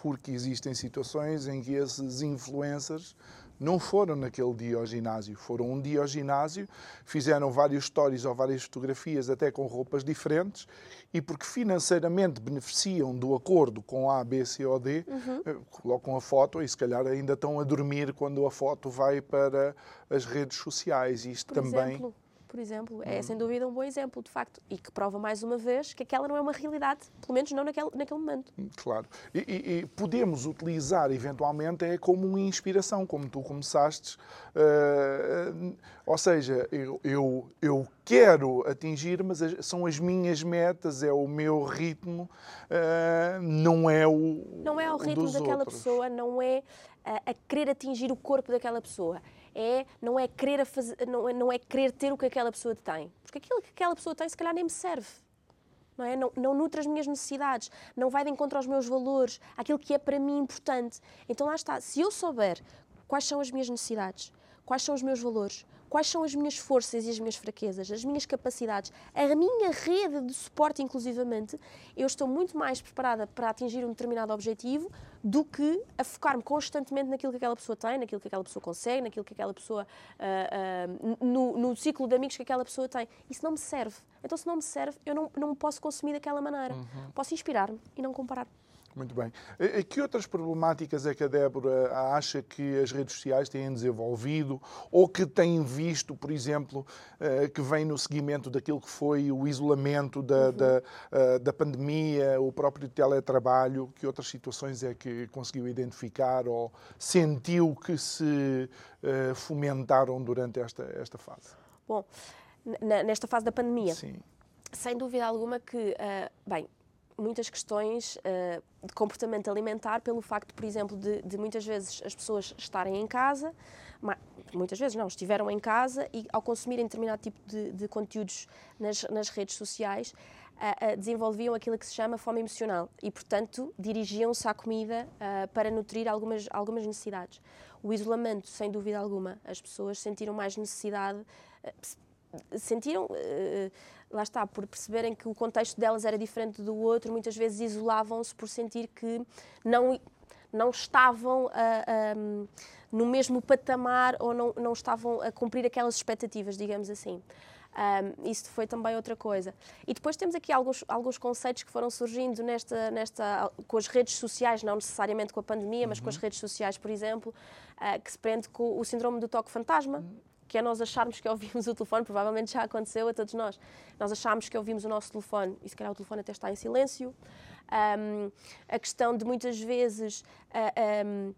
porque existem situações em que esses influencers não foram naquele dia ao ginásio, foram um dia ao ginásio, fizeram várias stories ou várias fotografias, até com roupas diferentes, e porque financeiramente beneficiam do acordo com A, B, C ou D, uhum. Eh, colocam a foto e se calhar ainda estão a dormir quando a foto vai para as redes sociais. Isto Por também. Exemplo? Por exemplo, é sem dúvida um bom exemplo, de facto, e que prova mais uma vez que aquela não é uma realidade, pelo menos não naquele, naquele momento. Claro. E, e, e podemos utilizar eventualmente é como uma inspiração, como tu começaste. Uh, ou seja, eu, eu, eu, quero atingir, mas são as minhas metas, é o meu ritmo, uh, não é o. Não é o ritmo daquela outros. pessoa, não é a, a querer atingir o corpo daquela pessoa é, não, é querer fazer, não, é, não é querer ter o que aquela pessoa tem. Porque aquilo que aquela pessoa tem, se calhar, nem me serve. Não, é? não, não nutre as minhas necessidades, não vai de encontro aos meus valores, aquilo que é para mim importante. Então lá está, se eu souber quais são as minhas necessidades, quais são os meus valores, quais são as minhas forças e as minhas fraquezas, as minhas capacidades, a minha rede de suporte, inclusivamente, eu estou muito mais preparada para atingir um determinado objetivo do que a focar-me constantemente naquilo que aquela pessoa tem, naquilo que aquela pessoa consegue, naquilo que aquela pessoa. Uh, uh, no, no, ciclo de amigos que aquela pessoa tem. Isso não me serve. Então, se não me serve, eu não, não me posso consumir daquela maneira. Uhum. Posso inspirar-me e não comparar. Muito bem. E que outras problemáticas é que a Débora acha que as redes sociais têm desenvolvido ou que têm visto, por exemplo, eh, que vem no seguimento daquilo que foi o isolamento da, uhum. da, eh, da pandemia, o próprio teletrabalho? Que outras situações é que conseguiu identificar ou sentiu que se eh, fomentaram durante esta, esta fase? Bom, nesta fase da pandemia. Sim. Sem dúvida alguma que, bem, muitas questões uh, de comportamento alimentar pelo facto, por exemplo, de, de, muitas vezes as pessoas estarem em casa, muitas vezes não, estiveram em casa e ao consumirem determinado tipo de, de conteúdos nas, nas, redes sociais, uh, uh, desenvolviam aquilo que se chama fome emocional e, portanto, dirigiam-se à comida para nutrir algumas, algumas necessidades. O isolamento, sem dúvida alguma, as pessoas sentiram mais necessidade, sentiram lá está, por perceberem que o contexto delas era diferente do outro, muitas vezes isolavam-se por sentir que não, não estavam a, a, no mesmo patamar ou não, não estavam a cumprir aquelas expectativas, digamos assim. Um, isso foi também outra coisa. E depois temos aqui alguns, alguns conceitos que foram surgindo nesta, nesta, com as redes sociais, não necessariamente com a pandemia, uhum. mas com as uhum. redes sociais, por exemplo, uh, que se prende com o síndrome do toque fantasma. Uhum. Que é nós acharmos que ouvimos o telefone, provavelmente já aconteceu a todos nós. Nós acharmos que ouvimos o nosso telefone e se calhar o telefone até está em silêncio. Um, a questão de muitas vezes. Uh, um,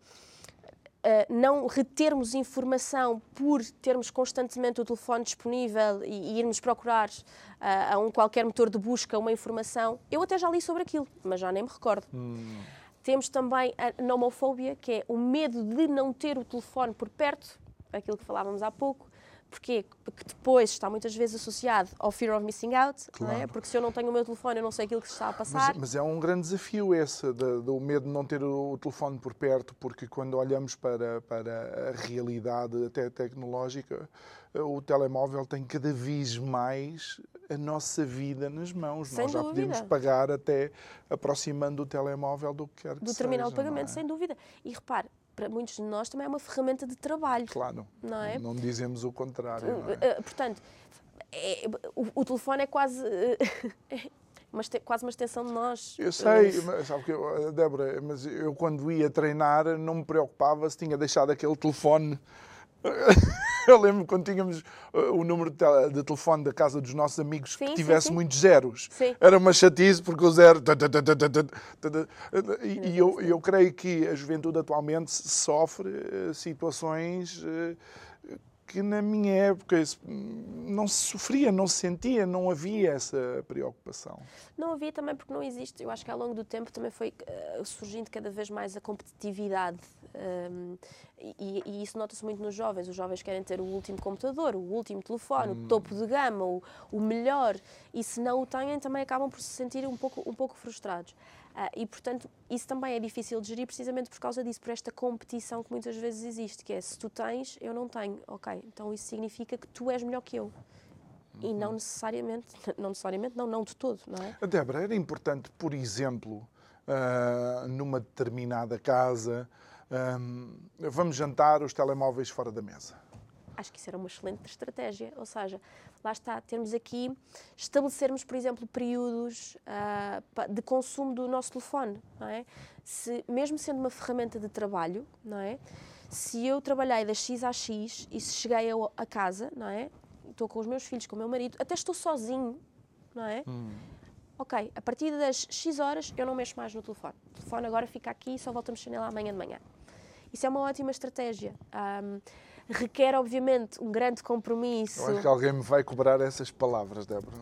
Uh, não retermos informação por termos constantemente o telefone disponível e, e irmos procurar uh, a um qualquer motor de busca uma informação. Eu até já li sobre aquilo, mas já nem me recordo. Hum. Temos também a nomofobia, que é o medo de não ter o telefone por perto, aquilo que falávamos há pouco. Porquê? Porque depois está muitas vezes associado ao fear of missing out, é? claro. é? porque se eu não tenho o meu telefone, eu não sei aquilo que se está a passar. Mas, mas é um grande desafio esse, do medo de não ter o, telefone por perto, porque quando olhamos para, para a realidade até tecnológica, o telemóvel tem cada vez mais a nossa vida nas mãos. Sem Nós já dúvida. podemos pagar até aproximando o telemóvel do que quer que Do terminal seja, de pagamento, é? sem dúvida. E repare, para muitos de nós também é uma ferramenta de trabalho. Claro. Não é? Não dizemos o contrário. É? Portanto, é, o, o, telefone é quase. uma, quase uma extensão de nós. Eu sei, mas, sabe que, Débora, mas eu quando ia treinar não me preocupava se tinha deixado aquele telefone Eu lembro quando tínhamos uh, o número de, telefone da casa dos nossos amigos sim, que tivesse sim, sim. muitos zeros. Era uma chatice porque o zero. E, eu, eu creio que a juventude atualmente sofre uh, situações uh, que na minha época não se sofria, não se sentia, não havia essa preocupação. Não havia também porque não existe. Eu acho que ao longo do tempo também foi uh, surgindo cada vez mais a competitividade. Um, e, e, isso nota-se muito nos jovens. Os jovens querem ter o último computador, o último telefone, hum. o topo de gama, o, o melhor. E se não o têm, também acabam por se sentir um pouco, um pouco frustrados. Uh, e, portanto, isso também é difícil de gerir precisamente por causa disso, por esta competição que muitas vezes existe, que é se tu tens, eu não tenho. Ok, então isso significa que tu és melhor que eu. E não uhum. necessariamente, não necessariamente, não, não de todo, não é? Débora, era importante, por exemplo, uh, numa determinada casa, um, vamos jantar os telemóveis fora da mesa acho que isso era uma excelente estratégia. Ou seja, lá está, termos aqui, estabelecermos, por exemplo, períodos uh, de consumo do nosso telefone, não é? Se, mesmo sendo uma ferramenta de trabalho, não é? Se eu trabalhei das X às X e se cheguei a, a casa, não é? Estou com os meus filhos, com o meu marido, até estou sozinho, não é? Hum. Ok, a partir das X horas eu não mexo mais no telefone. O telefone agora fica aqui e só volto a mexer nele amanhã de manhã. Isso é uma ótima estratégia. Um, requer, obviamente, um grande compromisso. Eu acho que alguém me vai cobrar essas palavras, Débora.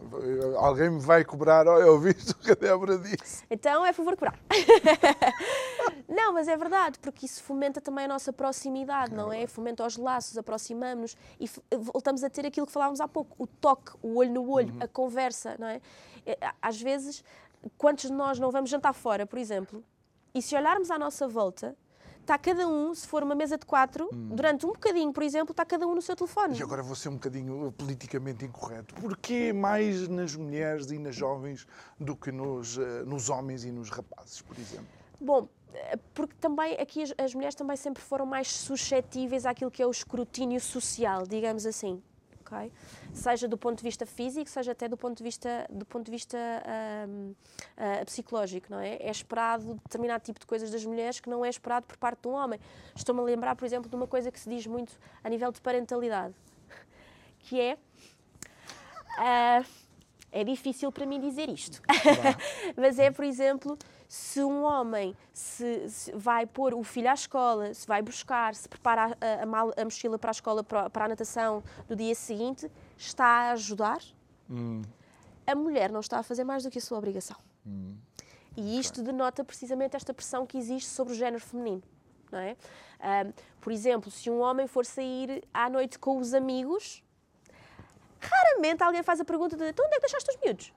Alguém me vai cobrar, oh, eu ouvi o que a Débora disse. Então é favor cobrar. não, mas é verdade, porque isso fomenta também a nossa proximidade, é não é? Fomenta os laços, aproximamos-nos e voltamos a ter aquilo que falávamos há pouco, o toque, o olho no olho, uhum. a conversa, não é? é às vezes, quantos de nós não vamos jantar fora, por exemplo, e se olharmos à nossa volta, está cada um, se for uma mesa de quatro, hum. durante um bocadinho, por exemplo, está cada um no seu telefone. E agora vou ser um bocadinho politicamente incorreto. Porquê mais nas mulheres e nas jovens do que nos, eh, nos homens e nos rapazes, por exemplo? Bom, eh, porque também aqui as, as mulheres também sempre foram mais suscetíveis àquilo que é o escrutínio social, digamos assim ok? Seja do ponto de vista físico, seja até do ponto de vista, do ponto de vista um, uh, ah, psicológico, não é? É esperado determinado tipo de coisas das mulheres que não é esperado por parte de um homem. Estou-me a lembrar, por exemplo, de uma coisa que se diz muito a nível de parentalidade, que é... Uh, é difícil para mim dizer isto. Mas é, por exemplo, se um homem se, se, vai pôr o filho à escola, se vai buscar, se prepara a, a, a mochila para a escola, para, para, a natação do dia seguinte, está a ajudar. Hum. A mulher não está a fazer mais do que a sua obrigação. Hum. E isto okay. denota precisamente esta pressão que existe sobre o género feminino. Não é? Um, por exemplo, se um homem for sair à noite com os amigos, raramente alguém faz a pergunta de então onde é que deixaste os miúdos?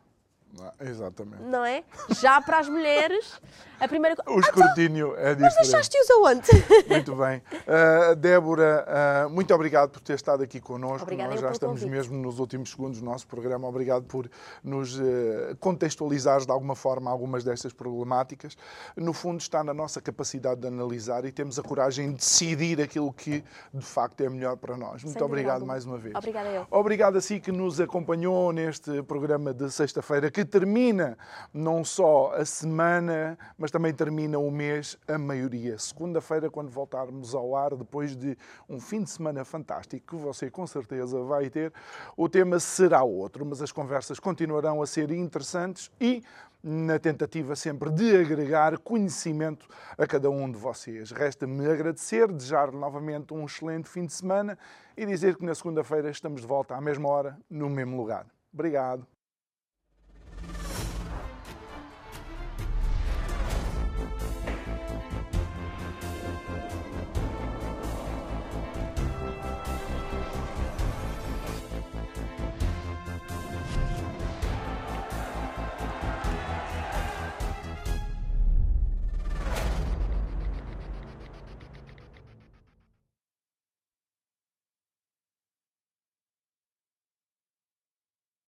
Ah, exatamente. Não é? Já para as mulheres, a primeira coisa. O escrutínio é Mas diferente. deixaste-os aonde? Muito bem. Uh, Débora, uh, muito obrigado por ter estado aqui connosco. Obrigada Nós já estamos convite. mesmo nos últimos segundos do nosso programa. Obrigado por nos uh, contextualizares de alguma forma algumas destas problemáticas. No fundo, está na nossa capacidade de analisar e temos a coragem de decidir aquilo que de facto é melhor para nós. Muito dúvida obrigado mais uma vez. Obrigada eu. Obrigado a si que nos acompanhou neste programa de sexta-feira, que termina não só a semana, mas também termina o mês, a maioria. Segunda-feira, quando voltarmos ao ar, depois de um fim de semana fantástico, que você com certeza vai ter, o tema será outro, mas as conversas continuarão a ser interessantes e na tentativa sempre de agregar conhecimento a cada um de vocês. Resta-me agradecer, desejar novamente um excelente fim de semana e dizer que na segunda-feira estamos de volta à mesma hora, no mesmo lugar. Obrigado.